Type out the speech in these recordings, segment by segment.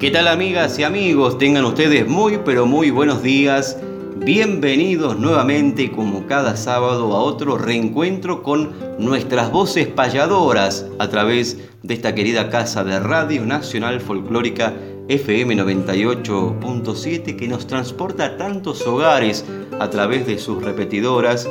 ¿Qué tal amigas y amigos? Tengan ustedes muy pero muy buenos días. Bienvenidos nuevamente como cada sábado a otro reencuentro con nuestras voces payadoras a través de esta querida casa de Radio Nacional Folclórica FM 98.7 que nos transporta a tantos hogares a través de sus repetidoras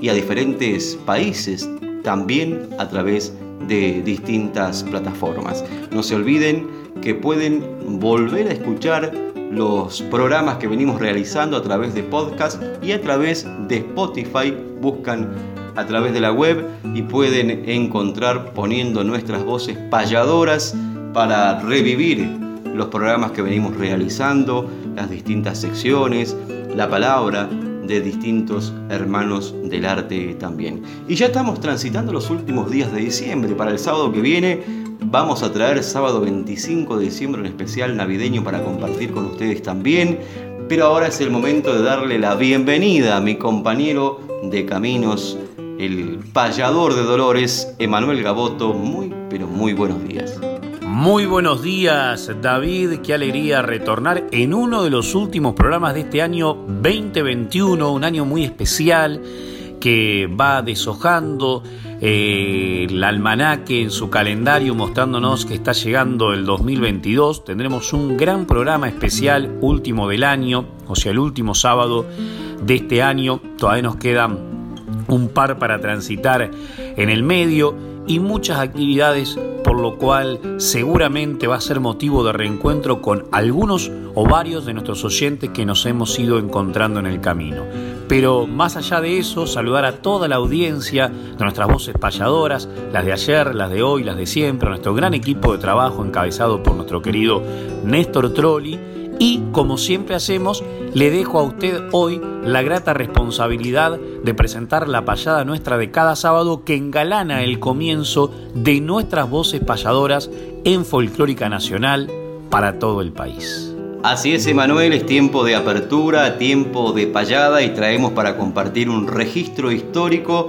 y a diferentes países también a través de distintas plataformas. No se olviden que pueden volver a escuchar los programas que venimos realizando a través de podcast y a través de Spotify. Buscan a través de la web y pueden encontrar poniendo nuestras voces payadoras para revivir los programas que venimos realizando, las distintas secciones, la palabra de distintos hermanos del arte también. Y ya estamos transitando los últimos días de diciembre. Para el sábado que viene Vamos a traer sábado 25 de diciembre un especial navideño para compartir con ustedes también. Pero ahora es el momento de darle la bienvenida a mi compañero de caminos, el payador de Dolores, Emanuel Gaboto. Muy, pero muy buenos días. Muy buenos días, David. Qué alegría retornar en uno de los últimos programas de este año 2021, un año muy especial que va deshojando eh, el almanaque en su calendario mostrándonos que está llegando el 2022. Tendremos un gran programa especial último del año, o sea, el último sábado de este año. Todavía nos quedan un par para transitar en el medio y muchas actividades, por lo cual seguramente va a ser motivo de reencuentro con algunos o varios de nuestros oyentes que nos hemos ido encontrando en el camino. Pero más allá de eso, saludar a toda la audiencia de nuestras voces payadoras, las de ayer, las de hoy, las de siempre, a nuestro gran equipo de trabajo encabezado por nuestro querido Néstor Trolli. Y como siempre hacemos, le dejo a usted hoy la grata responsabilidad de presentar la payada nuestra de cada sábado que engalana el comienzo de nuestras voces payadoras en Folclórica Nacional para todo el país. Así es, Emanuel, es tiempo de apertura, tiempo de payada y traemos para compartir un registro histórico,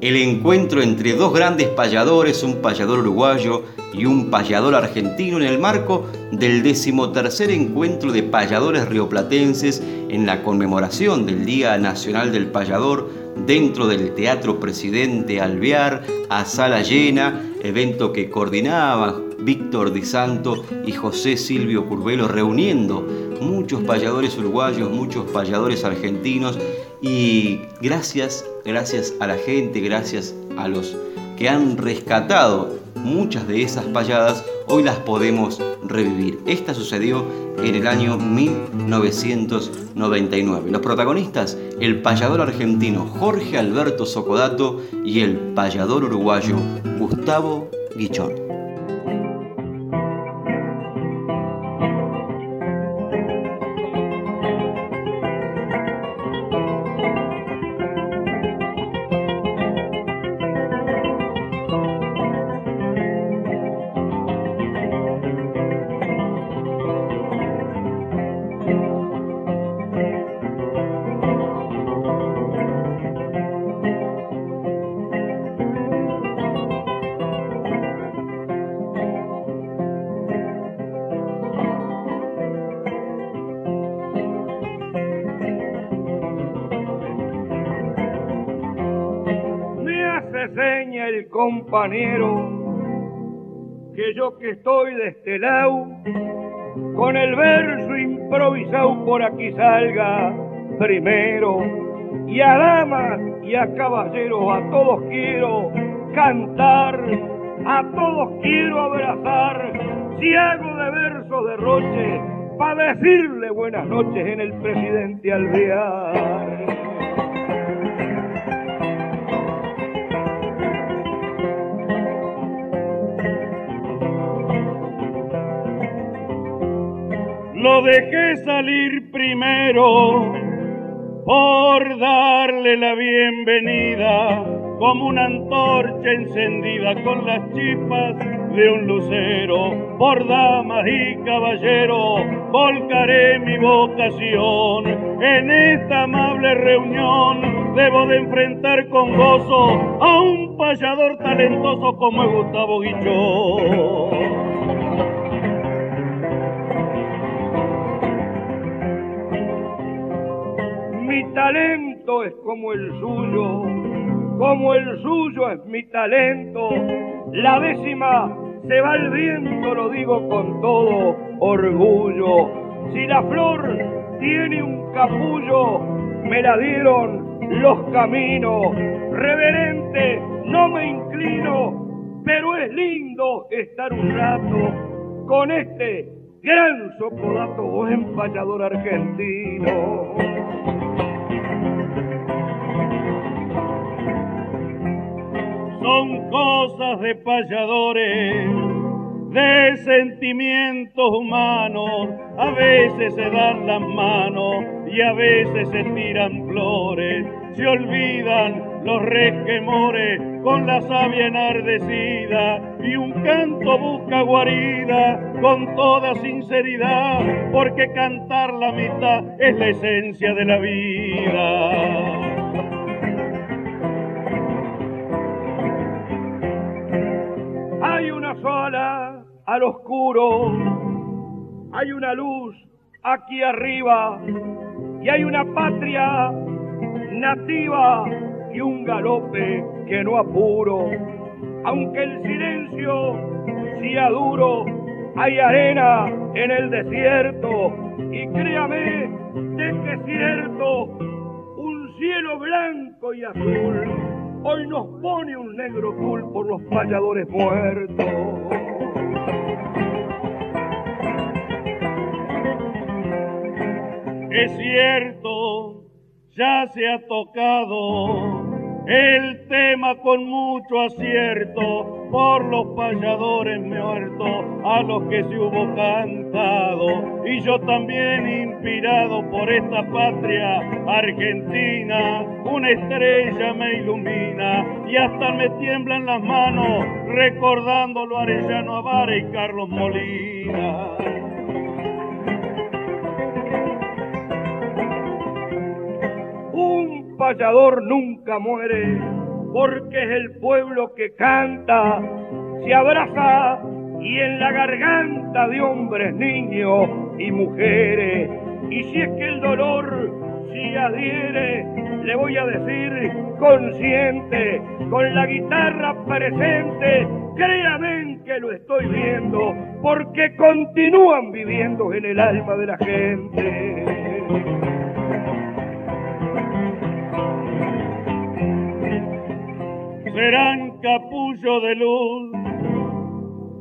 el encuentro entre dos grandes payadores, un payador uruguayo y un payador argentino en el marco del decimotercer encuentro de payadores rioplatenses en la conmemoración del Día Nacional del Payador dentro del Teatro Presidente Alvear a sala llena, evento que coordinaba Víctor Di Santo y José Silvio Curvelo reuniendo muchos payadores uruguayos, muchos payadores argentinos y gracias, gracias a la gente, gracias a los que han rescatado muchas de esas payadas, hoy las podemos revivir. Esta sucedió en el año 1999. Los protagonistas, el payador argentino Jorge Alberto Socodato y el payador uruguayo Gustavo Guichón. Que yo que estoy de este lado, con el verso improvisado por aquí salga primero. Y a damas y a caballeros, a todos quiero cantar, a todos quiero abrazar, si hago de verso de roche, para decirle buenas noches en el presidente Alvear. Dejé salir primero por darle la bienvenida como una antorcha encendida con las chispas de un lucero. Por damas y caballeros volcaré mi vocación en esta amable reunión. Debo de enfrentar con gozo a un payador talentoso como Gustavo Guichón. Talento es como el suyo, como el suyo es mi talento. La décima se va al viento, lo digo con todo orgullo. Si la flor tiene un capullo, me la dieron los caminos. Reverente, no me inclino, pero es lindo estar un rato con este gran sopodato buen payador argentino. Son cosas de payadores, de sentimientos humanos, a veces se dan las manos y a veces se tiran flores, se olvidan los resquemores con la savia enardecida y un canto busca guarida con toda sinceridad, porque cantar la mitad es la esencia de la vida. Sola al oscuro, hay una luz aquí arriba y hay una patria nativa y un galope que no apuro. Aunque el silencio sea duro, hay arena en el desierto y créame de que es cierto, un cielo blanco y azul hoy nos pone un negro tul por los payadores muertos. Es cierto, ya se ha tocado el tema con mucho acierto por los payadores muertos a los que se hubo cantado. Y yo también inspirado por esta patria argentina una estrella me ilumina y hasta me tiemblan las manos recordándolo Arellano Avara y Carlos Molina. Payador nunca muere, porque es el pueblo que canta, se abraza y en la garganta de hombres, niños y mujeres. Y si es que el dolor si adhiere, le voy a decir consciente, con la guitarra presente, créame que lo estoy viendo, porque continúan viviendo en el alma de la gente. Serán capullo de luz.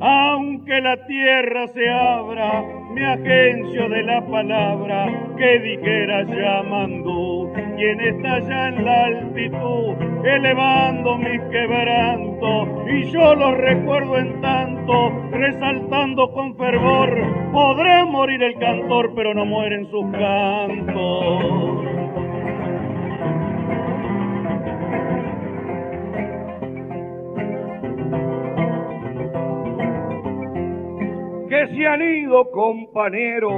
Aunque la tierra se abra, mi agencio de la palabra que dijera llamando, quien está allá en la altitud, elevando mi quebranto, y yo lo recuerdo en tanto, resaltando con fervor, podrá morir el cantor, pero no mueren sus cantos. Que se han ido, compañeros.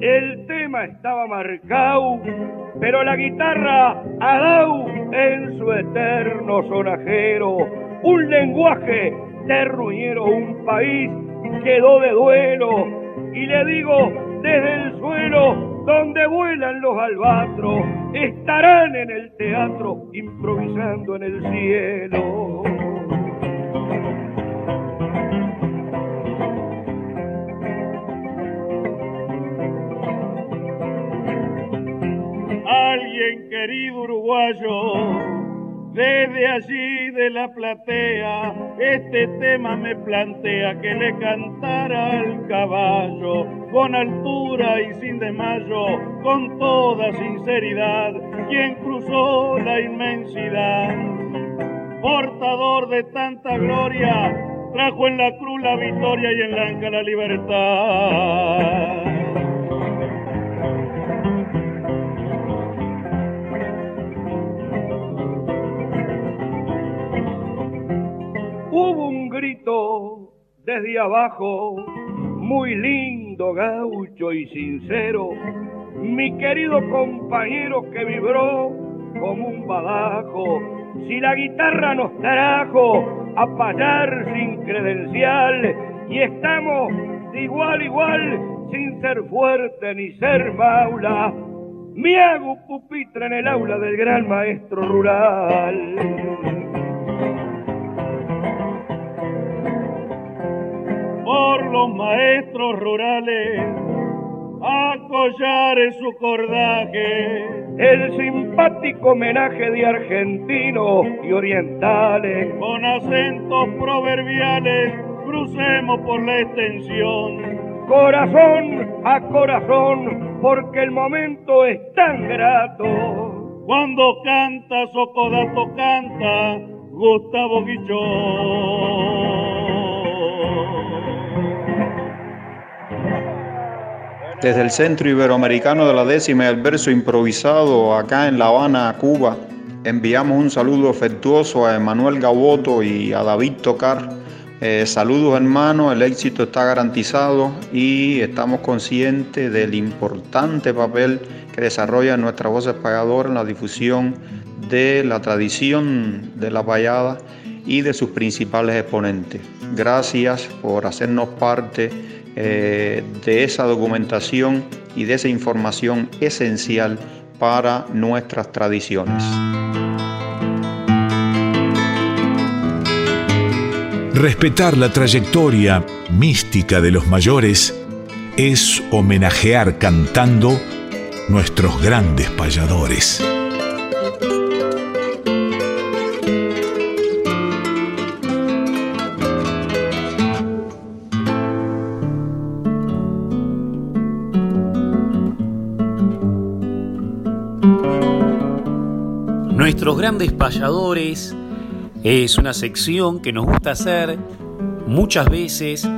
El tema estaba marcado, pero la guitarra ha dado en su eterno sonajero un lenguaje terruñero, un país quedó de duelo. Y le digo, desde el suelo donde vuelan los albatros, estarán en el teatro improvisando en el cielo. Querido uruguayo. Desde allí de la platea, este tema me plantea que le cantara al caballo, con altura y sin desmayo, con toda sinceridad, quien cruzó la inmensidad. Portador de tanta gloria, trajo en la cruz la victoria y en la la libertad. Hubo un grito desde abajo, muy lindo, gaucho y sincero, mi querido compañero que vibró como un badajo. Si la guitarra nos trajo a payar sin credencial y estamos de igual igual sin ser fuerte ni ser maula, me hago pupitre en el aula del gran maestro rural. Por los maestros rurales a collar en su cordaje el simpático homenaje de argentinos y orientales. Con acentos proverbiales crucemos por la extensión. Corazón a corazón, porque el momento es tan grato. Cuando canta Socodato canta Gustavo Guichón. Desde el Centro Iberoamericano de la Décima el verso improvisado acá en La Habana, Cuba, enviamos un saludo afectuoso a Emanuel Gaboto y a David Tocar. Eh, saludos hermanos, el éxito está garantizado y estamos conscientes del importante papel que desarrolla nuestra voz espagadora en la difusión de la tradición de la payada y de sus principales exponentes. Gracias por hacernos parte eh, de esa documentación y de esa información esencial para nuestras tradiciones. Respetar la trayectoria mística de los mayores es homenajear cantando nuestros grandes payadores. Nuestros grandes payadores es una sección que nos gusta hacer. Muchas veces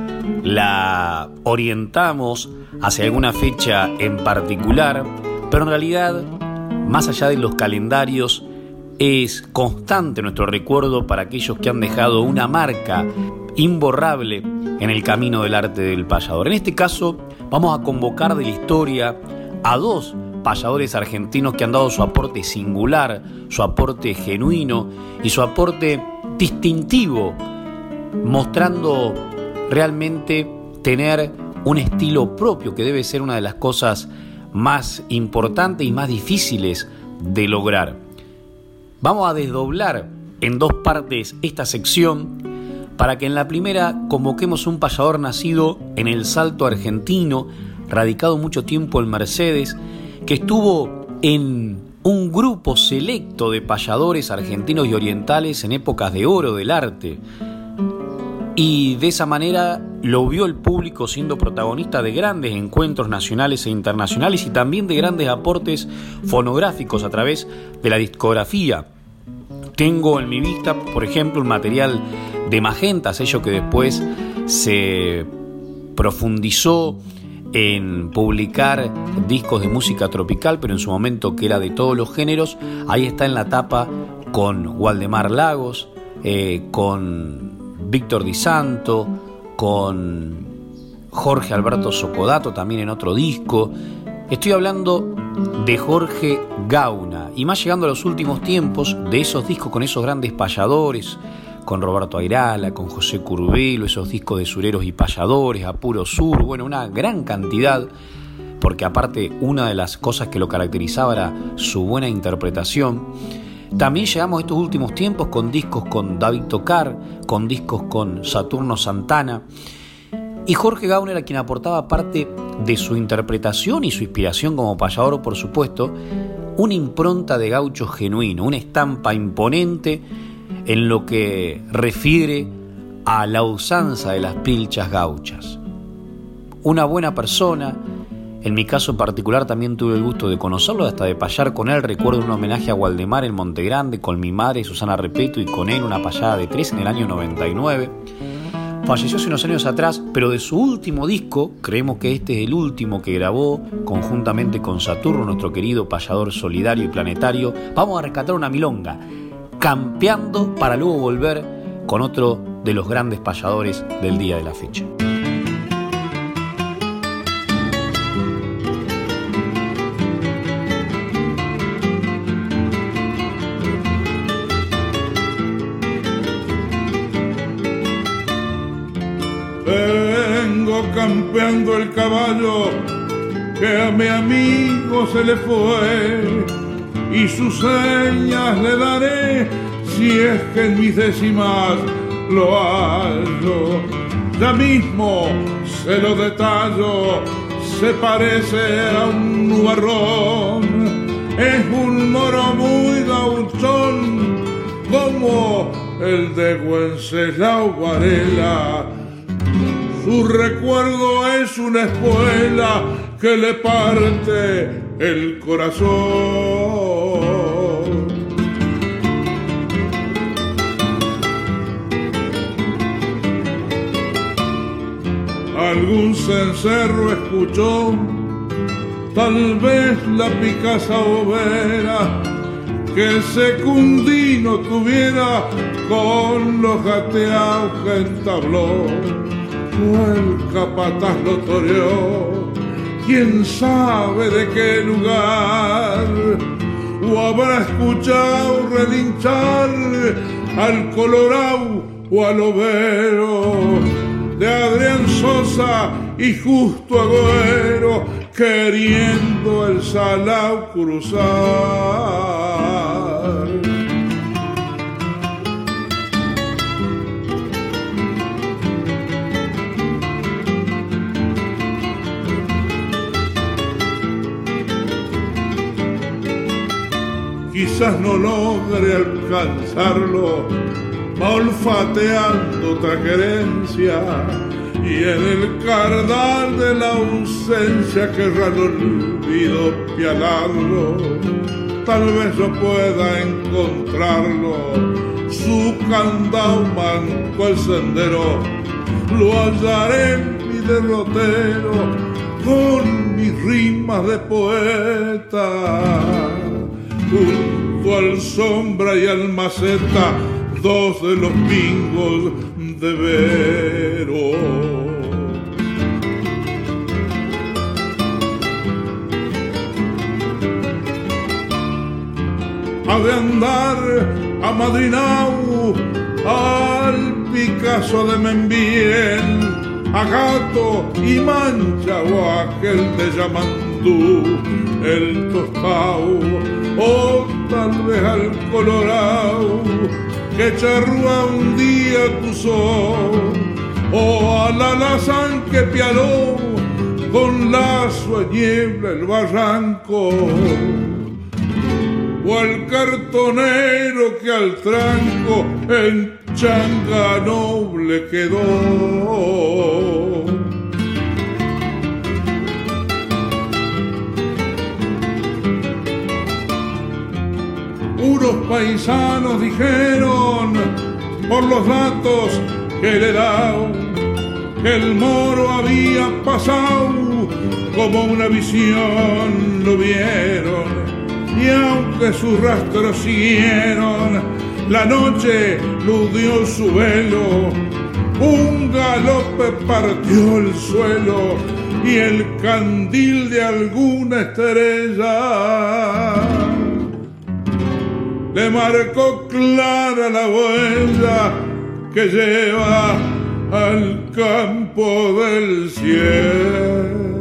la orientamos hacia alguna fecha en particular, pero en realidad, más allá de los calendarios, es constante nuestro recuerdo para aquellos que han dejado una marca imborrable en el camino del arte del payador. En este caso, vamos a convocar de la historia a dos payadores argentinos que han dado su aporte singular, su aporte genuino y su aporte distintivo, mostrando realmente tener un estilo propio que debe ser una de las cosas más importantes y más difíciles de lograr. Vamos a desdoblar en dos partes esta sección para que en la primera convoquemos un payador nacido en el Salto argentino, radicado mucho tiempo en Mercedes que estuvo en un grupo selecto de payadores argentinos y orientales en épocas de oro del arte. Y de esa manera lo vio el público siendo protagonista de grandes encuentros nacionales e internacionales y también de grandes aportes fonográficos a través de la discografía. Tengo en mi vista, por ejemplo, un material de Magenta, sello que después se profundizó en publicar discos de música tropical, pero en su momento que era de todos los géneros. Ahí está en la tapa con Waldemar Lagos, eh, con Víctor Di Santo, con Jorge Alberto Socodato también en otro disco. Estoy hablando de Jorge Gauna y más llegando a los últimos tiempos de esos discos con esos grandes payadores, con Roberto Airala, con José Curbelo, esos discos de sureros y payadores, a puro sur, bueno, una gran cantidad, porque aparte una de las cosas que lo caracterizaba era su buena interpretación. También llegamos estos últimos tiempos con discos con David Tocar, con discos con Saturno Santana. Y Jorge Gauner, a quien aportaba parte de su interpretación y su inspiración como payador, por supuesto, una impronta de gaucho genuino, una estampa imponente en lo que refiere a la usanza de las pilchas gauchas. Una buena persona, en mi caso particular también tuve el gusto de conocerlo, hasta de payar con él. Recuerdo un homenaje a Waldemar en Montegrande con mi madre Susana Repeto y con él una payada de tres en el año 99. Falleció hace unos años atrás, pero de su último disco, creemos que este es el último que grabó conjuntamente con Saturno, nuestro querido payador solidario y planetario, vamos a rescatar una milonga, campeando para luego volver con otro de los grandes payadores del día de la fecha. campeando el caballo que a mi amigo se le fue y sus señas le daré si es que en mis décimas lo hallo. Ya mismo se lo detallo, se parece a un nubarrón, es un moro muy gauchón como el de Wenceslao Varela su recuerdo es una espuela que le parte el corazón. Algún cencerro escuchó, tal vez la picasa overa que secundino tuviera con los gateados que entabló. El capataz lo toreó, quién sabe de qué lugar, o habrá escuchado relinchar al colorado o al overo de Adrián Sosa y justo agüero queriendo el salao cruzar. quizás no logre alcanzarlo, olfateando otra querencia y en el cardal de la ausencia querrá el olvido pialarlo. Tal vez yo pueda encontrarlo, su candado manco el sendero, lo hallaré en mi derrotero con mis rimas de poeta junto al sombra y al maceta, dos de los pingos de Vero. Ha de andar a Madrinau, al Picasso de Membien, a Gato y Mancha o aquel de Yamandú, el Tostao o tal vez al colorado que charrúa un día tu sol, o al alazán que pialó con lazo a niebla el barranco, o al cartonero que al tranco en changa noble quedó. Unos paisanos dijeron por los datos que le dado que el moro había pasado como una visión lo vieron y aunque sus rastros siguieron la noche ludió su velo un galope partió el suelo y el candil de alguna estrella le marcó clara la huella que lleva al campo del cielo.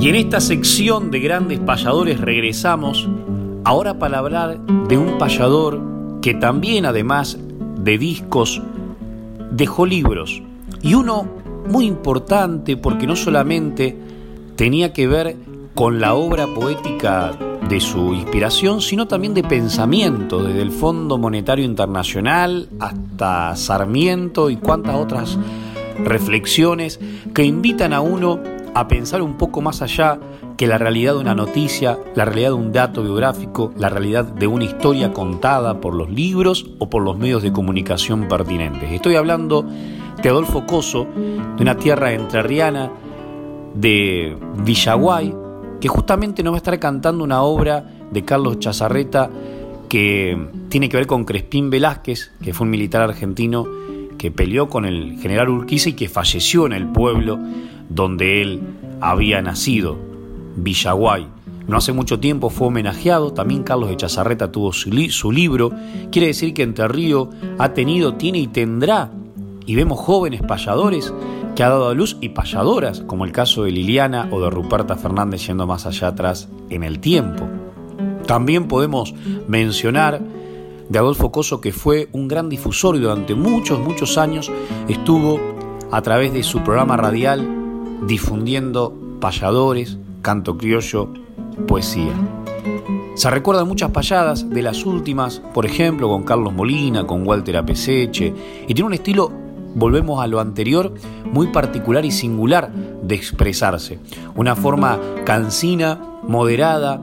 Y en esta sección de grandes payadores regresamos ahora para hablar de un payador que también además de discos dejó libros y uno muy importante porque no solamente tenía que ver con la obra poética de su inspiración, sino también de pensamiento, desde el Fondo Monetario Internacional hasta Sarmiento y cuantas otras reflexiones que invitan a uno a pensar un poco más allá que la realidad de una noticia, la realidad de un dato biográfico, la realidad de una historia contada por los libros o por los medios de comunicación pertinentes. Estoy hablando de Adolfo Coso, de una tierra entrerriana, de Villaguay, que justamente nos va a estar cantando una obra de Carlos Chazarreta que tiene que ver con Crespín Velázquez, que fue un militar argentino que peleó con el general Urquiza y que falleció en el pueblo donde él había nacido, Villaguay. No hace mucho tiempo fue homenajeado, también Carlos de Chazarreta tuvo su, su libro, quiere decir que Entre Río ha tenido, tiene y tendrá, y vemos jóvenes payadores que ha dado a luz y payadoras, como el caso de Liliana o de Ruperta Fernández yendo más allá atrás en el tiempo. También podemos mencionar de Adolfo Coso, que fue un gran difusor y durante muchos, muchos años estuvo a través de su programa radial difundiendo payadores, canto criollo, poesía. Se recuerdan muchas payadas de las últimas, por ejemplo, con Carlos Molina, con Walter Apeseche, y tiene un estilo, volvemos a lo anterior, muy particular y singular de expresarse. Una forma cansina, moderada,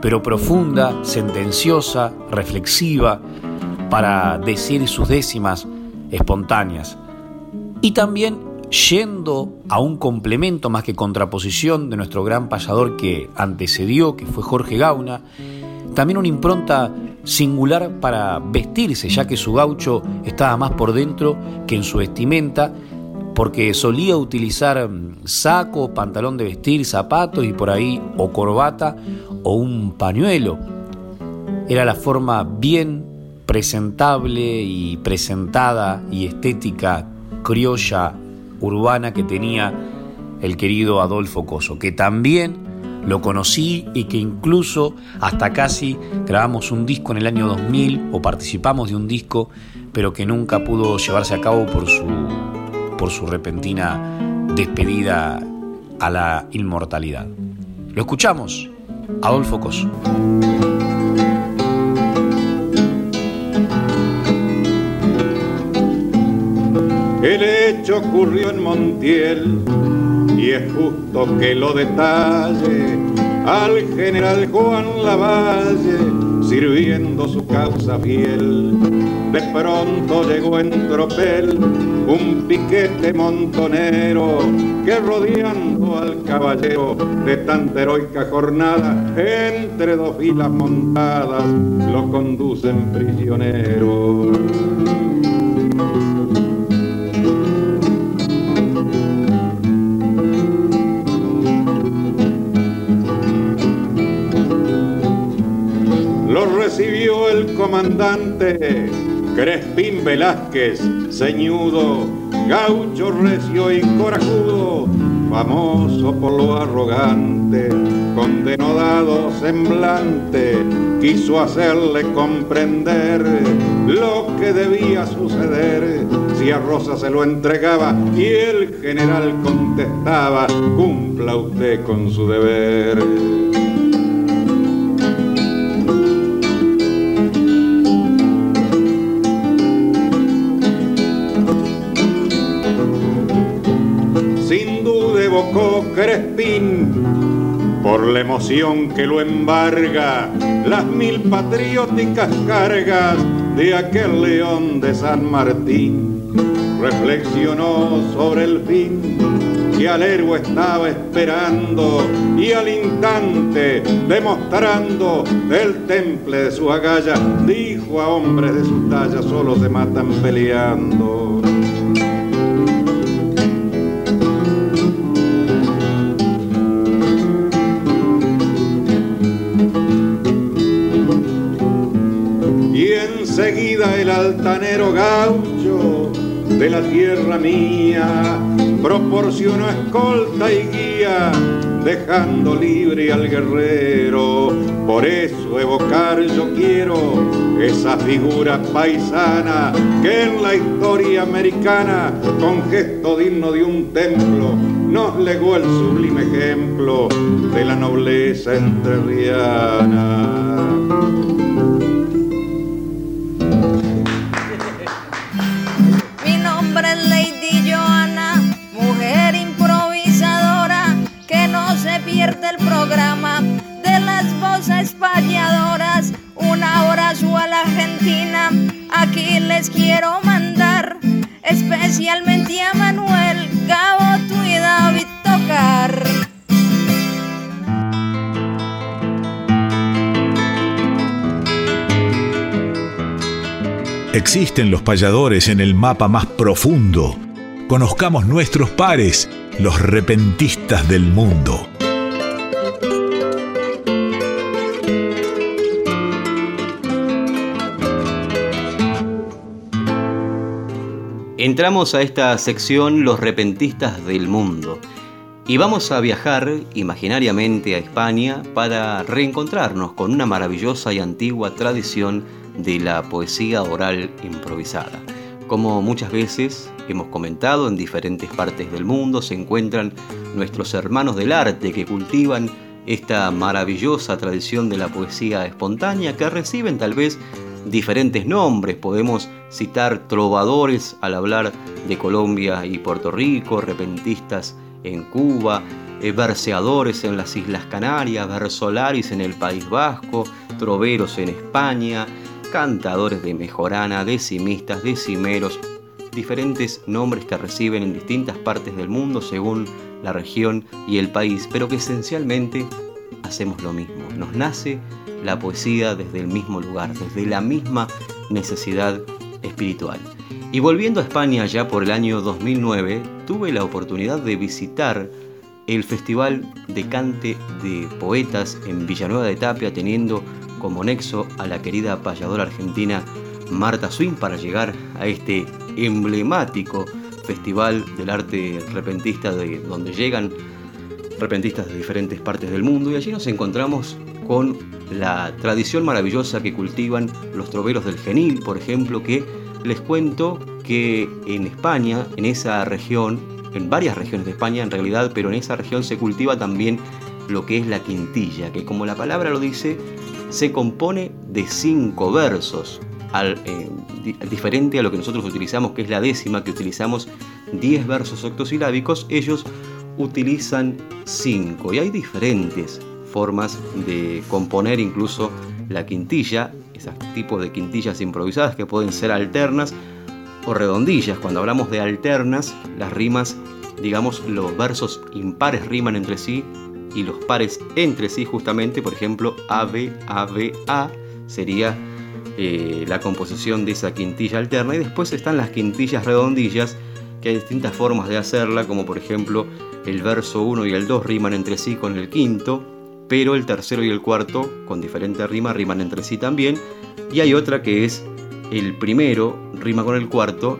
pero profunda, sentenciosa, reflexiva, para decir sus décimas espontáneas. Y también yendo a un complemento más que contraposición de nuestro gran payador que antecedió, que fue Jorge Gauna, también una impronta singular para vestirse, ya que su gaucho estaba más por dentro que en su vestimenta, porque solía utilizar mm, saco, pantalón de vestir, zapatos y por ahí o corbata o un pañuelo. Era la forma bien presentable y presentada y estética criolla urbana que tenía el querido Adolfo Coso, que también lo conocí y que incluso hasta casi grabamos un disco en el año 2000 o participamos de un disco, pero que nunca pudo llevarse a cabo por su, por su repentina despedida a la inmortalidad. Lo escuchamos, Adolfo Coso. El hecho ocurrió en Montiel y es justo que lo detalle al general Juan Lavalle sirviendo su causa fiel. De pronto llegó en tropel un piquete montonero que rodeando al caballero de tanta heroica jornada entre dos filas montadas lo conducen prisionero. Recibió el comandante Crespín Velázquez, ceñudo, gaucho recio y corajudo, famoso por lo arrogante, con denodado semblante, quiso hacerle comprender lo que debía suceder si a Rosa se lo entregaba y el general contestaba, cumpla usted con su deber. Por la emoción que lo embarga, las mil patrióticas cargas de aquel león de San Martín. Reflexionó sobre el fin que al héroe estaba esperando y al instante demostrando el temple de su agalla, dijo a hombres de su talla solo se matan peleando. El altanero gaucho de la tierra mía proporcionó escolta y guía, dejando libre al guerrero Por eso evocar yo quiero esa figura paisana que en la historia americana, con gesto digno de un templo, nos legó el sublime ejemplo de la nobleza entrerriana. Existen los payadores en el mapa más profundo. Conozcamos nuestros pares, los repentistas del mundo. Entramos a esta sección Los repentistas del mundo y vamos a viajar imaginariamente a España para reencontrarnos con una maravillosa y antigua tradición de la poesía oral improvisada. Como muchas veces hemos comentado, en diferentes partes del mundo se encuentran nuestros hermanos del arte que cultivan esta maravillosa tradición de la poesía espontánea que reciben tal vez diferentes nombres. Podemos citar trovadores al hablar de Colombia y Puerto Rico, repentistas en Cuba, eh, verseadores en las Islas Canarias, versolaris en el País Vasco, troveros en España, cantadores de mejorana, decimistas, decimeros, diferentes nombres que reciben en distintas partes del mundo según la región y el país, pero que esencialmente hacemos lo mismo. Nos nace la poesía desde el mismo lugar, desde la misma necesidad espiritual. Y volviendo a España ya por el año 2009, tuve la oportunidad de visitar el Festival de Cante de Poetas en Villanueva de Tapia, teniendo como nexo a la querida payadora argentina Marta Swing para llegar a este emblemático festival del arte repentista de donde llegan repentistas de diferentes partes del mundo. Y allí nos encontramos con la tradición maravillosa que cultivan los troveros del genil, por ejemplo, que les cuento que en España, en esa región, en varias regiones de España en realidad, pero en esa región se cultiva también lo que es la quintilla, que como la palabra lo dice, se compone de cinco versos, eh, diferente a lo que nosotros utilizamos, que es la décima, que utilizamos 10 versos octosilábicos, ellos utilizan 5 y hay diferentes formas de componer incluso la quintilla, esos tipos de quintillas improvisadas que pueden ser alternas o redondillas. Cuando hablamos de alternas, las rimas, digamos, los versos impares riman entre sí y los pares entre sí justamente, por ejemplo, AB, AB, A sería eh, la composición de esa quintilla alterna y después están las quintillas redondillas que hay distintas formas de hacerla, como por ejemplo el verso 1 y el 2 riman entre sí con el quinto, pero el tercero y el cuarto, con diferente rima, riman entre sí también. Y hay otra que es el primero rima con el cuarto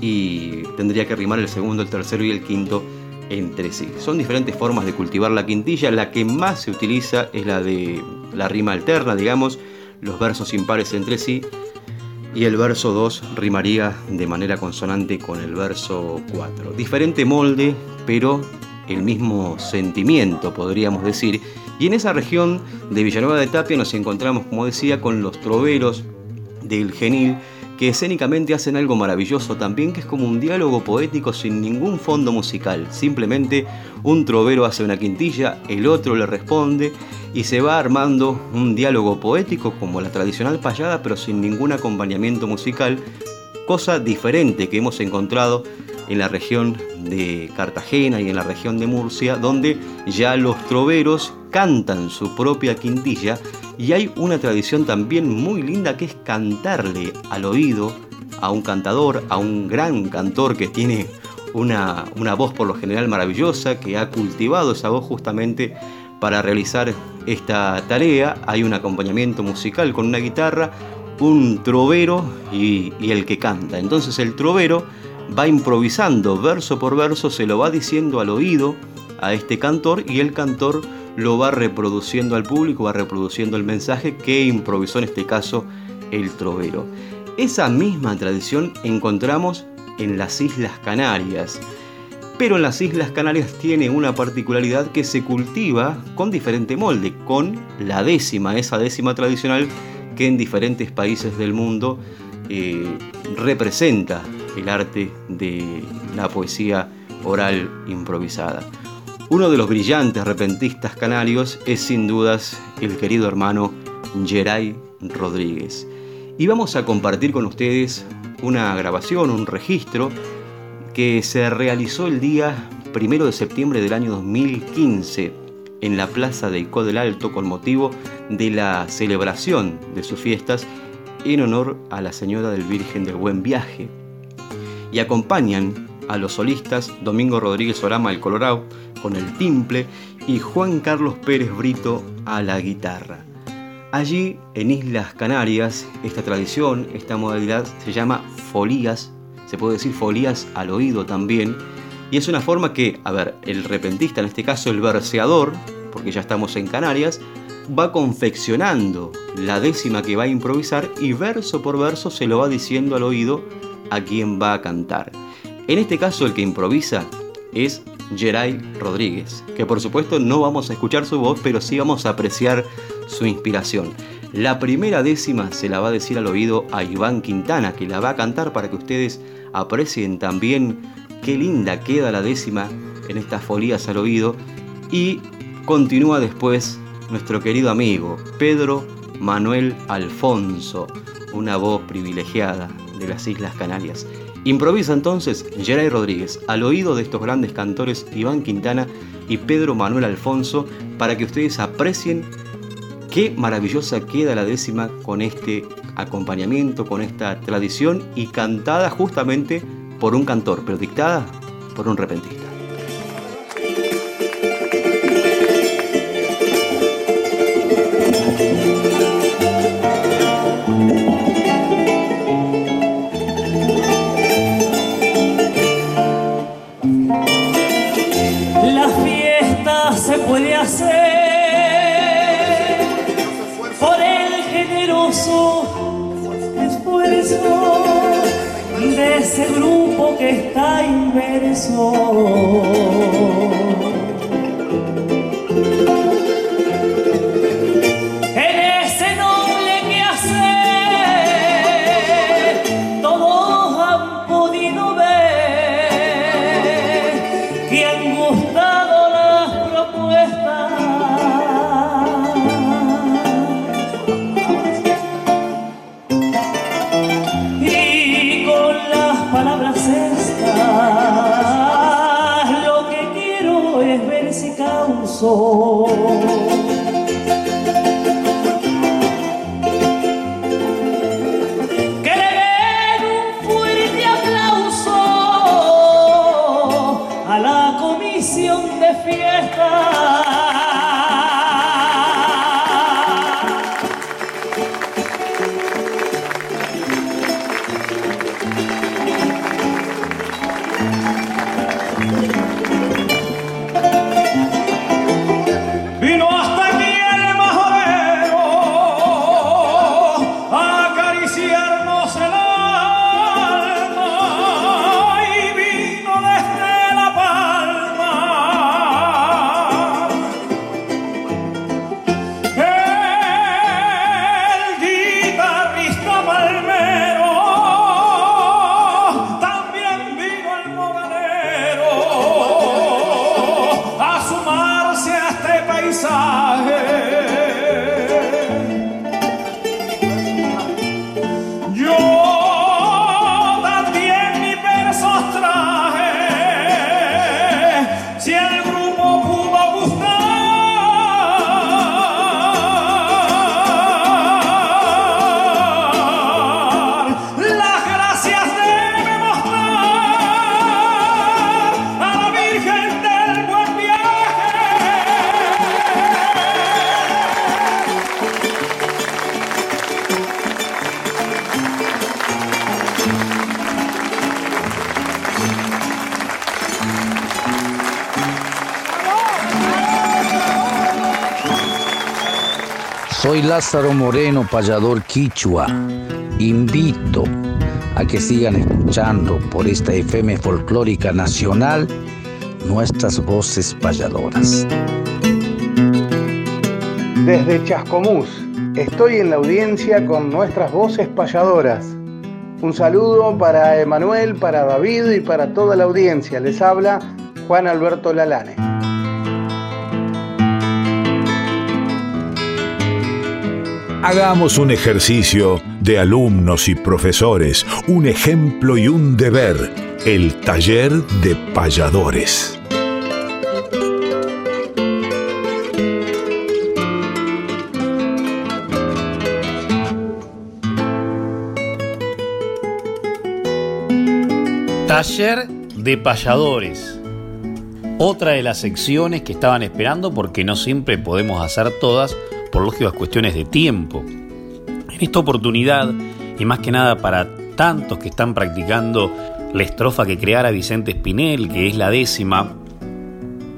y tendría que rimar el segundo, el tercero y el quinto entre sí. Son diferentes formas de cultivar la quintilla. La que más se utiliza es la de la rima alterna, digamos, los versos impares entre sí y el verso 2 rimaría de manera consonante con el verso 4. Diferente molde, pero el mismo sentimiento, podríamos decir. Y en esa región de Villanueva de Tapia nos encontramos, como decía, con los troveros del genil, que escénicamente hacen algo maravilloso también, que es como un diálogo poético sin ningún fondo musical. Simplemente un trovero hace una quintilla, el otro le responde y se va armando un diálogo poético como la tradicional payada, pero sin ningún acompañamiento musical, cosa diferente que hemos encontrado en la región de Cartagena y en la región de Murcia, donde ya los troveros cantan su propia quintilla y hay una tradición también muy linda que es cantarle al oído a un cantador, a un gran cantor que tiene una, una voz por lo general maravillosa, que ha cultivado esa voz justamente para realizar esta tarea. Hay un acompañamiento musical con una guitarra, un trovero y, y el que canta. Entonces el trovero va improvisando verso por verso, se lo va diciendo al oído a este cantor y el cantor lo va reproduciendo al público, va reproduciendo el mensaje que improvisó en este caso el trovero. Esa misma tradición encontramos en las Islas Canarias. Pero en las Islas Canarias tiene una particularidad que se cultiva con diferente molde, con la décima, esa décima tradicional que en diferentes países del mundo eh, representa el arte de la poesía oral improvisada. Uno de los brillantes repentistas canarios es sin dudas el querido hermano Geray Rodríguez. Y vamos a compartir con ustedes una grabación, un registro que se realizó el día primero de septiembre del año 2015 en la plaza de Icó del Alto con motivo de la celebración de sus fiestas en honor a la Señora del Virgen del Buen Viaje. Y acompañan a los solistas Domingo Rodríguez Orama el Colorado con el timple y Juan Carlos Pérez Brito a la guitarra. Allí, en Islas Canarias, esta tradición, esta modalidad se llama folías, se puede decir folías al oído también, y es una forma que, a ver, el repentista, en este caso el verseador, porque ya estamos en Canarias, va confeccionando la décima que va a improvisar y verso por verso se lo va diciendo al oído a quien va a cantar. En este caso el que improvisa es Geray Rodríguez, que por supuesto no vamos a escuchar su voz, pero sí vamos a apreciar su inspiración. La primera décima se la va a decir al oído a Iván Quintana, que la va a cantar para que ustedes aprecien también qué linda queda la décima en estas folías al oído. Y continúa después nuestro querido amigo Pedro Manuel Alfonso, una voz privilegiada de las Islas Canarias. Improvisa entonces Geray Rodríguez al oído de estos grandes cantores Iván Quintana y Pedro Manuel Alfonso para que ustedes aprecien qué maravillosa queda la décima con este acompañamiento, con esta tradición y cantada justamente por un cantor, pero dictada por un repentista. Generoso esfuerzo de ese grupo que está inverso. Lázaro Moreno, payador quichua. Invito a que sigan escuchando por esta FM folclórica nacional nuestras voces payadoras. Desde Chascomús, estoy en la audiencia con nuestras voces payadoras. Un saludo para Emanuel, para David y para toda la audiencia. Les habla Juan Alberto Lalane. Hagamos un ejercicio de alumnos y profesores, un ejemplo y un deber, el taller de payadores. Taller de payadores. Otra de las secciones que estaban esperando porque no siempre podemos hacer todas por lógicas cuestiones de tiempo. En esta oportunidad, y más que nada para tantos que están practicando la estrofa que creara Vicente Espinel, que es la décima,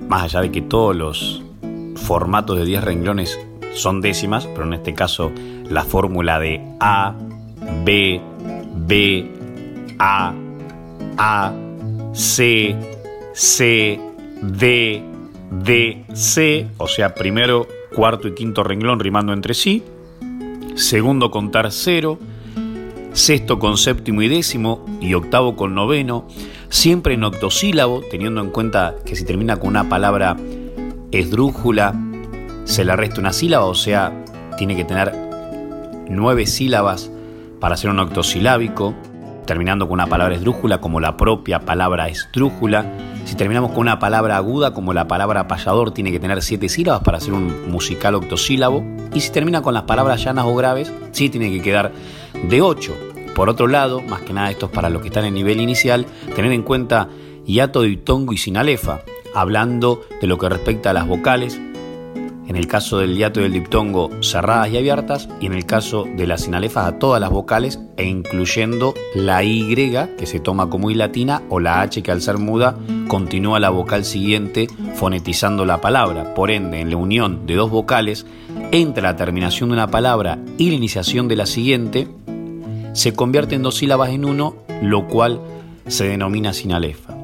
más allá de que todos los formatos de 10 renglones son décimas, pero en este caso la fórmula de A, B, B, A, A, C, C, D, D, C, o sea, primero cuarto y quinto renglón rimando entre sí, segundo con tercero, sexto con séptimo y décimo. Y octavo con noveno, siempre en octosílabo, teniendo en cuenta que si termina con una palabra esdrújula, se le resta una sílaba, o sea, tiene que tener nueve sílabas para ser un octosilábico, terminando con una palabra esdrújula como la propia palabra esdrújula. Si terminamos con una palabra aguda como la palabra payador, tiene que tener siete sílabas para ser un musical octosílabo. Y si termina con las palabras llanas o graves, sí tiene que quedar de ocho. Por otro lado, más que nada esto es para los que están en nivel inicial, tener en cuenta hiato, diptongo y sinalefa, hablando de lo que respecta a las vocales, en el caso del hiato y del diptongo cerradas y abiertas, y en el caso de las sinalefas a todas las vocales e incluyendo la Y que se toma como I latina o la H que al ser muda continúa la vocal siguiente fonetizando la palabra. Por ende, en la unión de dos vocales, entre la terminación de una palabra y la iniciación de la siguiente, se convierte en dos sílabas en uno, lo cual se denomina sinalefa.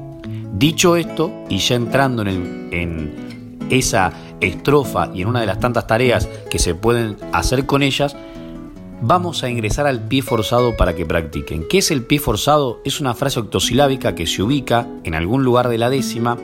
Dicho esto, y ya entrando en, en esa estrofa y en una de las tantas tareas que se pueden hacer con ellas, vamos a ingresar al pie forzado para que practiquen. ¿Qué es el pie forzado? Es una frase octosilábica que se ubica en algún lugar de la décima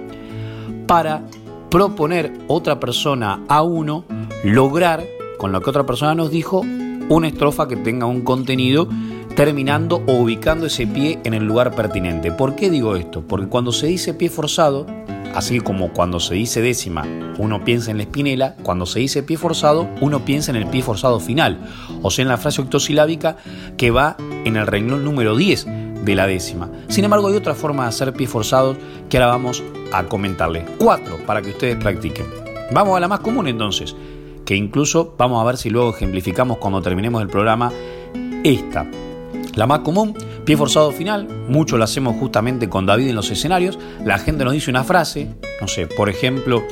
para proponer otra persona a uno lograr, con lo que otra persona nos dijo, una estrofa que tenga un contenido terminando o ubicando ese pie en el lugar pertinente. ¿Por qué digo esto? Porque cuando se dice pie forzado, Así como cuando se dice décima, uno piensa en la espinela, cuando se dice pie forzado, uno piensa en el pie forzado final, o sea, en la frase octosilábica que va en el renglón número 10 de la décima. Sin embargo, hay otra forma de hacer pie forzados que ahora vamos a comentarles. Cuatro para que ustedes practiquen. Vamos a la más común entonces, que incluso vamos a ver si luego ejemplificamos cuando terminemos el programa esta. La más común Pie forzado final, mucho lo hacemos justamente con David en los escenarios. La gente nos dice una frase, no sé, por ejemplo,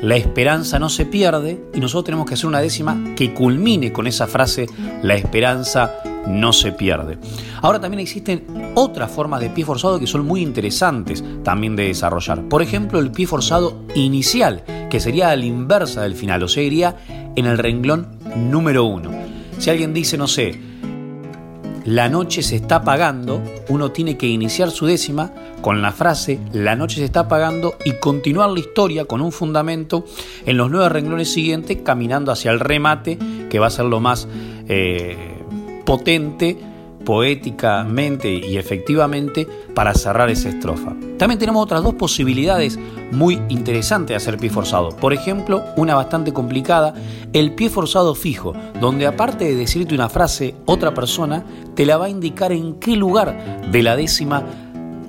la esperanza no se pierde y nosotros tenemos que hacer una décima que culmine con esa frase, la esperanza no se pierde. Ahora también existen otras formas de pie forzado que son muy interesantes también de desarrollar. Por ejemplo, el pie forzado inicial, que sería a la inversa del final, o sea, iría en el renglón número uno. Si alguien dice, no sé, la noche se está apagando, uno tiene que iniciar su décima con la frase la noche se está apagando y continuar la historia con un fundamento en los nueve renglones siguientes caminando hacia el remate que va a ser lo más eh, potente poéticamente y efectivamente para cerrar esa estrofa. También tenemos otras dos posibilidades muy interesantes de hacer pie forzado. Por ejemplo, una bastante complicada, el pie forzado fijo, donde aparte de decirte una frase, otra persona te la va a indicar en qué lugar de la décima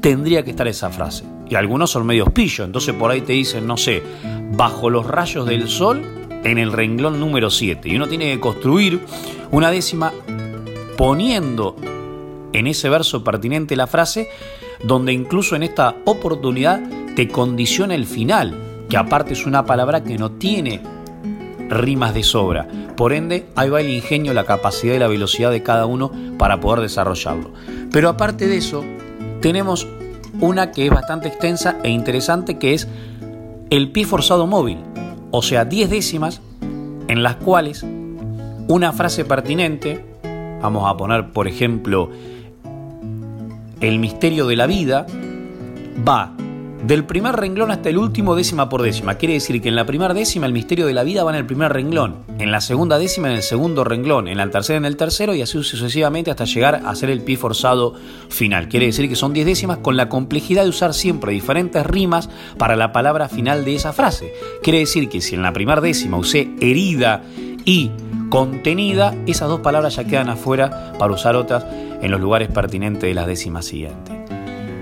tendría que estar esa frase. Y algunos son medios pillos, entonces por ahí te dicen, no sé, bajo los rayos del sol en el renglón número 7. Y uno tiene que construir una décima poniendo en ese verso pertinente la frase, donde incluso en esta oportunidad te condiciona el final, que aparte es una palabra que no tiene rimas de sobra. Por ende, ahí va el ingenio, la capacidad y la velocidad de cada uno para poder desarrollarlo. Pero aparte de eso, tenemos una que es bastante extensa e interesante que es el pie forzado móvil, o sea, 10 décimas en las cuales una frase pertinente, vamos a poner por ejemplo, el misterio de la vida, va del primer renglón hasta el último décima por décima. Quiere decir que en la primera décima el misterio de la vida va en el primer renglón, en la segunda décima en el segundo renglón, en la tercera en el tercero y así sucesivamente hasta llegar a ser el pi forzado final. Quiere decir que son 10 décimas con la complejidad de usar siempre diferentes rimas para la palabra final de esa frase. Quiere decir que si en la primera décima usé herida y contenida, esas dos palabras ya quedan afuera para usar otras en los lugares pertinentes de las décimas siguientes.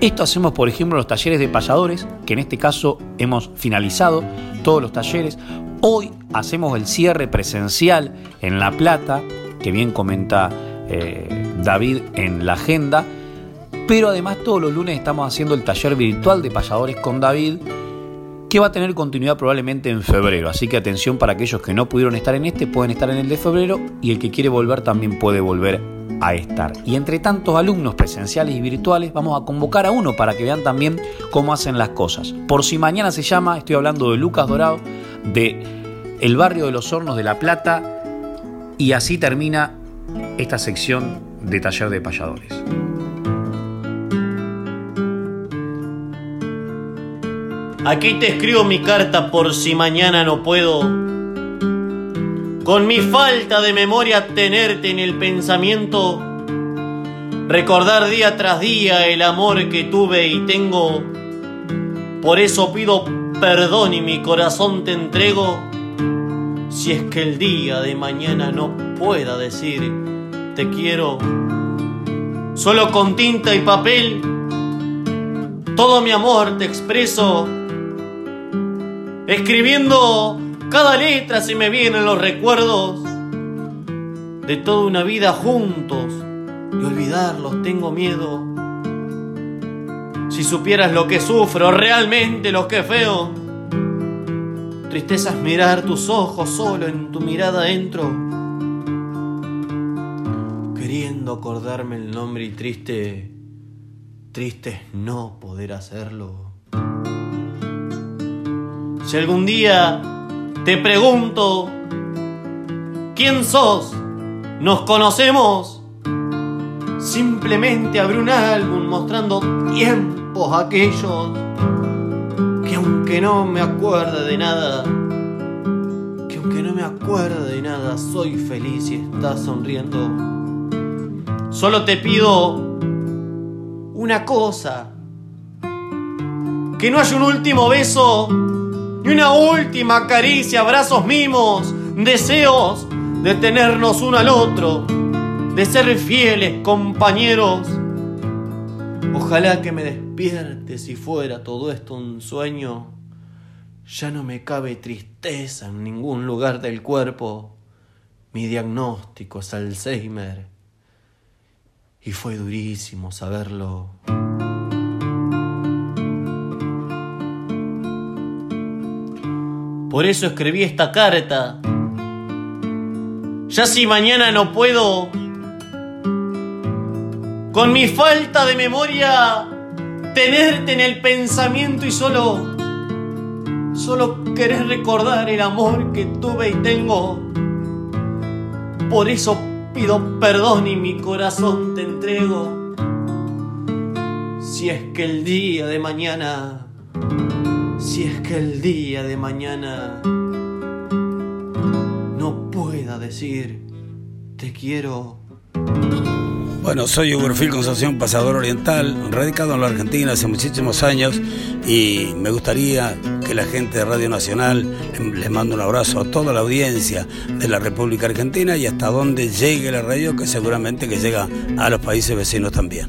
Esto hacemos, por ejemplo, en los talleres de payadores, que en este caso hemos finalizado todos los talleres. Hoy hacemos el cierre presencial en La Plata, que bien comenta eh, David en la agenda. Pero además todos los lunes estamos haciendo el taller virtual de payadores con David, que va a tener continuidad probablemente en febrero. Así que atención para aquellos que no pudieron estar en este, pueden estar en el de febrero y el que quiere volver también puede volver a estar. Y entre tantos alumnos presenciales y virtuales, vamos a convocar a uno para que vean también cómo hacen las cosas. Por si mañana se llama, estoy hablando de Lucas Dorado, de el barrio de los Hornos de La Plata, y así termina esta sección de taller de payadores. Aquí te escribo mi carta por si mañana no puedo con mi falta de memoria tenerte en el pensamiento, recordar día tras día el amor que tuve y tengo. Por eso pido perdón y mi corazón te entrego, si es que el día de mañana no pueda decir te quiero. Solo con tinta y papel, todo mi amor te expreso, escribiendo cada letra se me vienen los recuerdos de toda una vida juntos y olvidarlos tengo miedo. Si supieras lo que sufro, realmente lo que feo. Tristeza es mirar tus ojos solo en tu mirada entro. Queriendo acordarme el nombre y triste, triste es no poder hacerlo. Si algún día te pregunto, ¿quién sos? ¿Nos conocemos? Simplemente abrí un álbum mostrando tiempos aquellos que aunque no me acuerde de nada, que aunque no me acuerde de nada, soy feliz y estás sonriendo. Solo te pido una cosa, que no haya un último beso y una última caricia, abrazos mimos, deseos de tenernos uno al otro, de ser fieles compañeros. Ojalá que me despierte si fuera todo esto un sueño. Ya no me cabe tristeza en ningún lugar del cuerpo. Mi diagnóstico es Alzheimer. Y fue durísimo saberlo. Por eso escribí esta carta. Ya si mañana no puedo, con mi falta de memoria, tenerte en el pensamiento y solo, solo querer recordar el amor que tuve y tengo. Por eso pido perdón y mi corazón te entrego. Si es que el día de mañana si es que el día de mañana no pueda decir te quiero. Bueno, soy Hugo Fil Concepción, pasador oriental, radicado en la Argentina hace muchísimos años y me gustaría que la gente de Radio Nacional les mando un abrazo a toda la audiencia de la República Argentina y hasta donde llegue la radio, que seguramente que llega a los países vecinos también.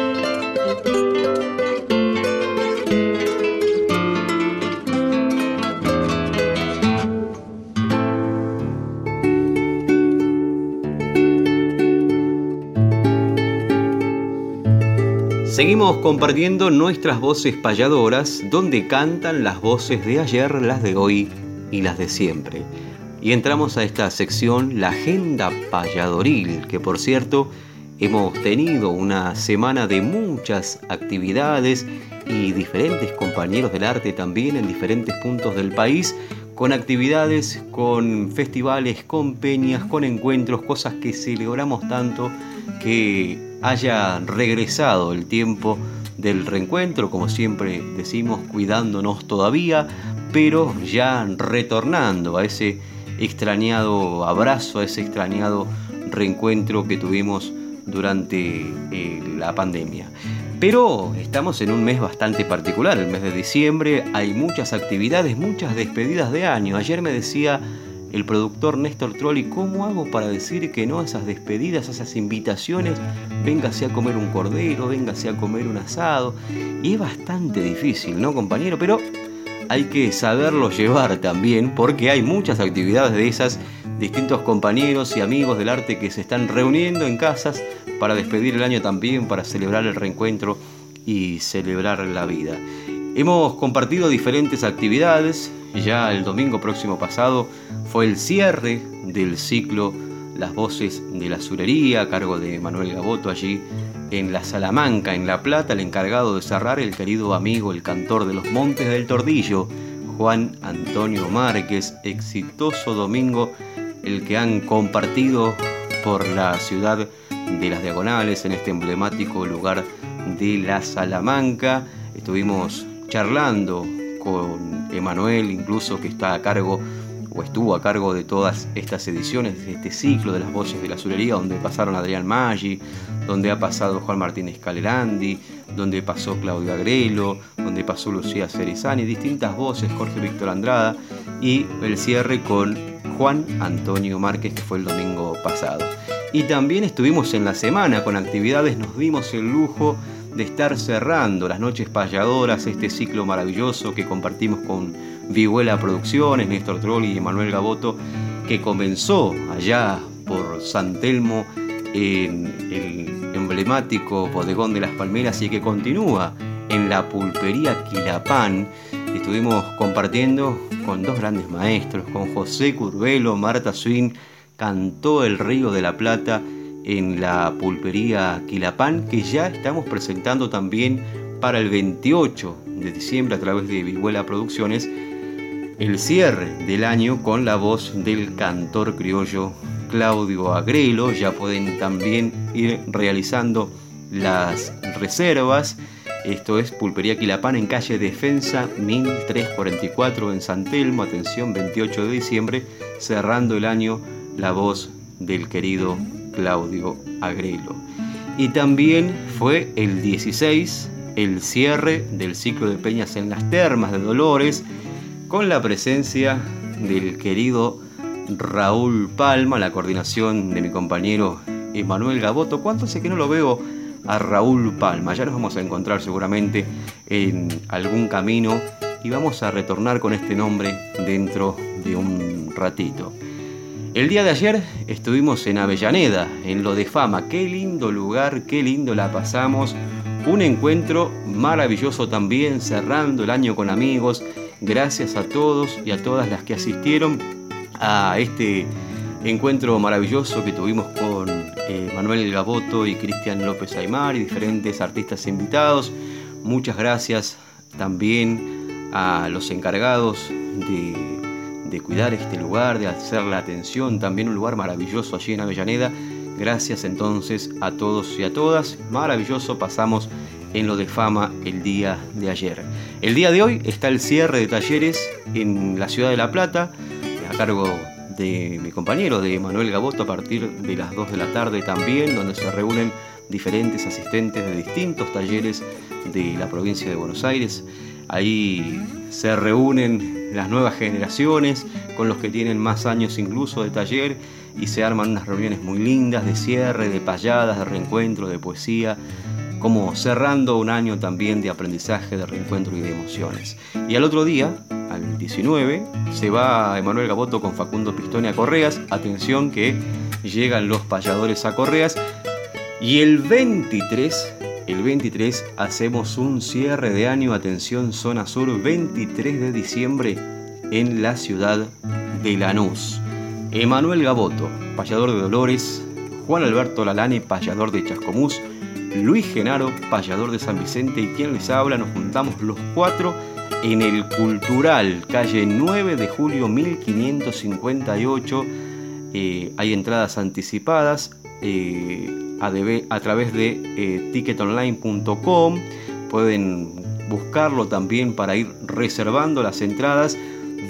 Seguimos compartiendo nuestras voces payadoras, donde cantan las voces de ayer, las de hoy y las de siempre. Y entramos a esta sección, la agenda payadoril, que por cierto hemos tenido una semana de muchas actividades y diferentes compañeros del arte también en diferentes puntos del país, con actividades, con festivales, con peñas, con encuentros, cosas que celebramos tanto que haya regresado el tiempo del reencuentro, como siempre decimos, cuidándonos todavía, pero ya retornando a ese extrañado abrazo, a ese extrañado reencuentro que tuvimos durante eh, la pandemia. Pero estamos en un mes bastante particular, el mes de diciembre, hay muchas actividades, muchas despedidas de año. Ayer me decía el productor Néstor Trolli, ¿cómo hago para decir que no a esas despedidas, a esas invitaciones? Véngase a comer un cordero, véngase a comer un asado. Y es bastante difícil, ¿no, compañero? Pero hay que saberlo llevar también, porque hay muchas actividades de esas, distintos compañeros y amigos del arte que se están reuniendo en casas para despedir el año también, para celebrar el reencuentro y celebrar la vida. Hemos compartido diferentes actividades, ya el domingo próximo pasado fue el cierre del ciclo Las Voces de la Surería a cargo de Manuel Gaboto allí en la Salamanca, en La Plata, el encargado de cerrar el querido amigo, el cantor de los Montes del Tordillo, Juan Antonio Márquez, exitoso domingo el que han compartido por la ciudad de las Diagonales, en este emblemático lugar de la Salamanca. Estuvimos charlando con Emanuel, incluso que está a cargo o estuvo a cargo de todas estas ediciones de este ciclo de las voces de la azulería, donde pasaron Adrián Maggi, donde ha pasado Juan Martínez Calerandi, donde pasó Claudia Agrelo, donde pasó Lucía Cerizani, distintas voces, Jorge Víctor Andrada, y el cierre con Juan Antonio Márquez, que fue el domingo pasado. Y también estuvimos en la semana con actividades, nos dimos el lujo de estar cerrando las noches payadoras, este ciclo maravilloso que compartimos con Vihuela Producciones, Néstor Trolli y Manuel Gaboto, que comenzó allá por San Telmo en el emblemático bodegón de las Palmeras y que continúa en la pulpería Quilapán. Estuvimos compartiendo con dos grandes maestros, con José Curvelo, Marta Swin, cantó El Río de la Plata en la pulpería Quilapán, que ya estamos presentando también para el 28 de diciembre a través de Vihuela Producciones, el cierre del año con la voz del cantor criollo Claudio Agrelo. Ya pueden también ir realizando las reservas. Esto es Pulpería Quilapán en calle Defensa 1344 en San Telmo. Atención, 28 de diciembre, cerrando el año la voz del querido Claudio Agrelo. Y también fue el 16 el cierre del ciclo de peñas en las termas de Dolores con la presencia del querido Raúl Palma, la coordinación de mi compañero Emanuel Gaboto. ¿Cuánto hace que no lo veo a Raúl Palma? Ya nos vamos a encontrar seguramente en algún camino y vamos a retornar con este nombre dentro de un ratito. El día de ayer estuvimos en Avellaneda, en lo de fama. Qué lindo lugar, qué lindo la pasamos. Un encuentro maravilloso también, cerrando el año con amigos. Gracias a todos y a todas las que asistieron a este encuentro maravilloso que tuvimos con eh, Manuel Gaboto y Cristian López Aymar y diferentes artistas invitados. Muchas gracias también a los encargados de de cuidar este lugar, de hacer la atención, también un lugar maravilloso allí en Avellaneda. Gracias entonces a todos y a todas. Maravilloso, pasamos en lo de fama el día de ayer. El día de hoy está el cierre de talleres en la ciudad de La Plata, a cargo de mi compañero, de Manuel Gaboto, a partir de las 2 de la tarde también, donde se reúnen diferentes asistentes de distintos talleres de la provincia de Buenos Aires. Ahí se reúnen las nuevas generaciones con los que tienen más años incluso de taller y se arman unas reuniones muy lindas de cierre, de payadas, de reencuentro, de poesía, como cerrando un año también de aprendizaje, de reencuentro y de emociones. Y al otro día, al 19, se va Emanuel Gaboto con Facundo Pistone a Correas. Atención que llegan los payadores a Correas. Y el 23 el 23 hacemos un cierre de año, atención, zona sur, 23 de diciembre en la ciudad de Lanús. Emanuel Gaboto, payador de Dolores, Juan Alberto Lalane, payador de Chascomús, Luis Genaro, payador de San Vicente. Y quien les habla, nos juntamos los cuatro en el Cultural, calle 9 de julio 1558. Eh, hay entradas anticipadas. Eh, a, través de eh, ticketonline.com. Pueden buscarlo también para ir reservando las entradas.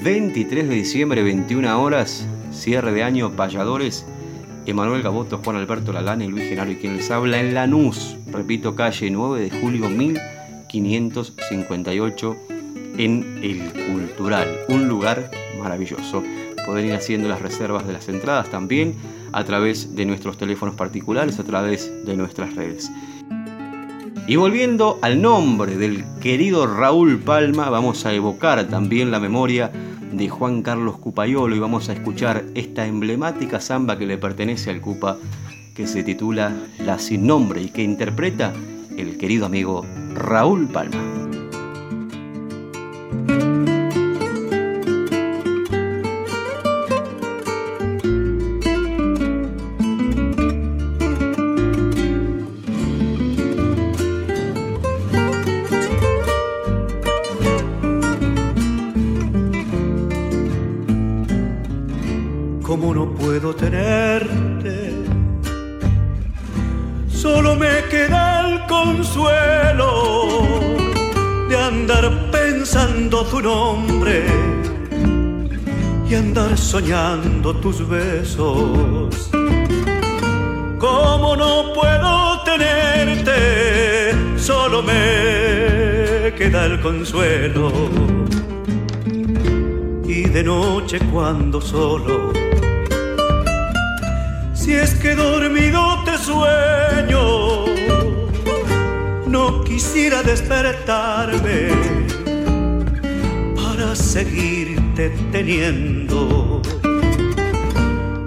23 de diciembre, 21 horas, cierre de año, payadores. Emanuel Gaboto, Juan Alberto Lalane, Luis Genaro y quien les habla en Lanús. Repito, calle 9 de julio 1558 en el Cultural. Un lugar maravilloso. Pueden ir haciendo las reservas de las entradas también a través de nuestros teléfonos particulares, a través de nuestras redes. Y volviendo al nombre del querido Raúl Palma, vamos a evocar también la memoria de Juan Carlos Cupayolo y vamos a escuchar esta emblemática samba que le pertenece al Cupa, que se titula La Sin Nombre y que interpreta el querido amigo Raúl Palma. Soñando tus besos. Como no puedo tenerte, solo me queda el consuelo. Y de noche cuando solo, si es que dormido te sueño, no quisiera despertarme para seguirte teniendo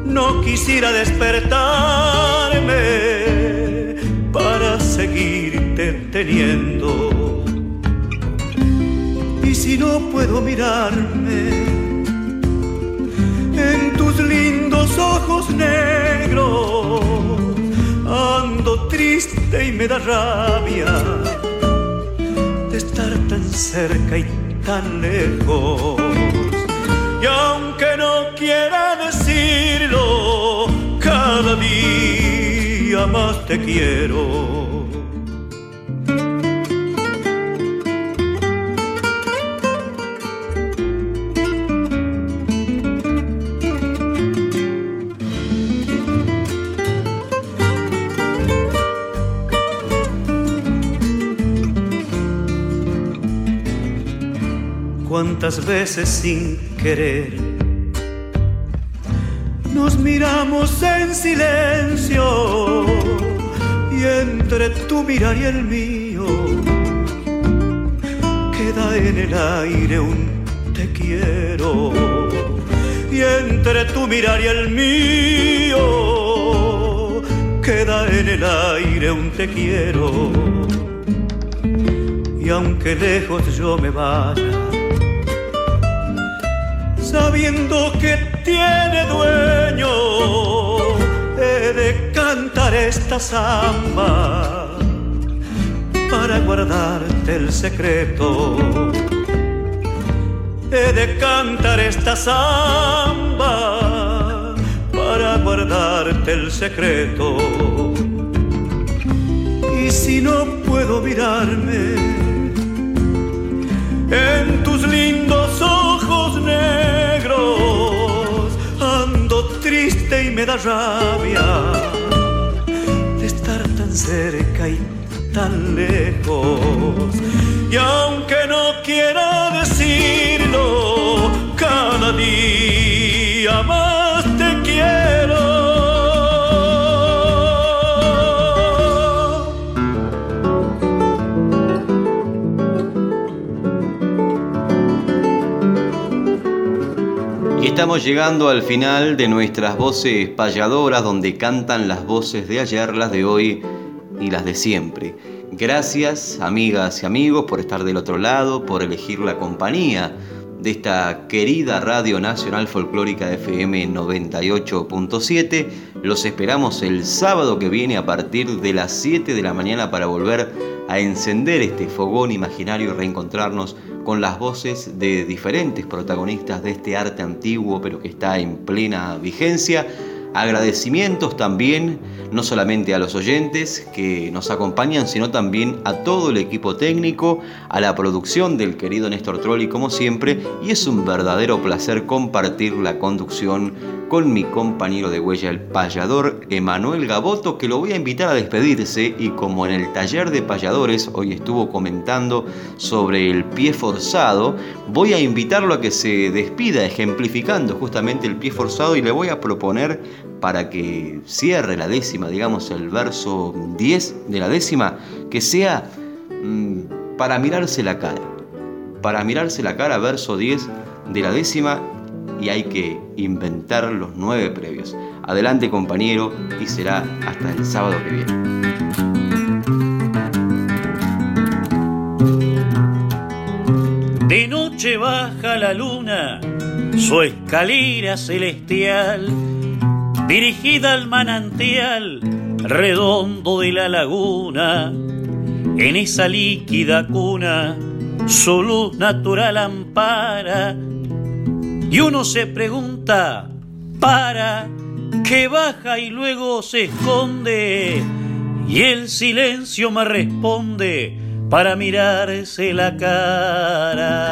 no quisiera despertarme para seguirte teniendo. Y si no puedo mirarme en tus lindos ojos negros, ando triste y me da rabia de estar tan cerca y tan lejos. Y aunque no quiera decirlo, cada día más te quiero. cuántas veces sin querer. Nos miramos en silencio y entre tu mirar y el mío queda en el aire un te quiero. Y entre tu mirar y el mío queda en el aire un te quiero. Y aunque lejos yo me vaya sabiendo que tiene dueño, he de cantar esta samba para guardarte el secreto. He de cantar esta samba para guardarte el secreto. Y si no puedo mirarme en tus lindos ojos negros, y me da rabia de estar tan cerca y tan lejos. Y aunque no quiera decirlo, cada día más estamos llegando al final de nuestras voces payadoras donde cantan las voces de ayer, las de hoy y las de siempre. Gracias, amigas y amigos, por estar del otro lado, por elegir la compañía de esta querida Radio Nacional Folclórica FM 98.7. Los esperamos el sábado que viene a partir de las 7 de la mañana para volver a encender este fogón imaginario y reencontrarnos con las voces de diferentes protagonistas de este arte antiguo pero que está en plena vigencia. Agradecimientos también, no solamente a los oyentes que nos acompañan, sino también a todo el equipo técnico, a la producción del querido Néstor Trolli como siempre, y es un verdadero placer compartir la conducción con mi compañero de huella, el payador Emanuel Gaboto, que lo voy a invitar a despedirse y como en el taller de payadores hoy estuvo comentando sobre el pie forzado, voy a invitarlo a que se despida ejemplificando justamente el pie forzado y le voy a proponer para que cierre la décima, digamos el verso 10 de la décima, que sea mm, para mirarse la cara. Para mirarse la cara, verso 10 de la décima, y hay que inventar los nueve previos. Adelante compañero y será hasta el sábado que viene. De noche baja la luna, su escalera celestial dirigida al manantial redondo de la laguna, en esa líquida cuna su luz natural ampara, y uno se pregunta, para, que baja y luego se esconde, y el silencio me responde para mirarse la cara.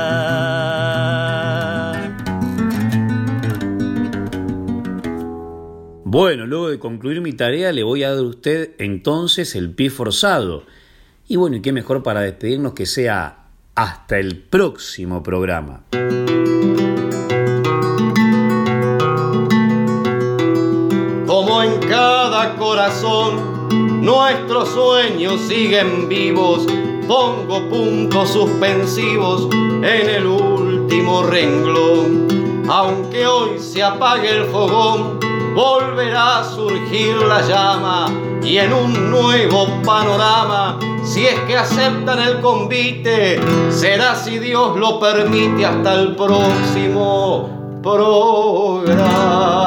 Bueno, luego de concluir mi tarea le voy a dar a usted entonces el pie forzado. Y bueno, y qué mejor para despedirnos que sea hasta el próximo programa. Corazón, nuestros sueños siguen vivos. Pongo puntos suspensivos en el último renglón. Aunque hoy se apague el fogón, volverá a surgir la llama y en un nuevo panorama, si es que aceptan el convite, será si Dios lo permite hasta el próximo programa.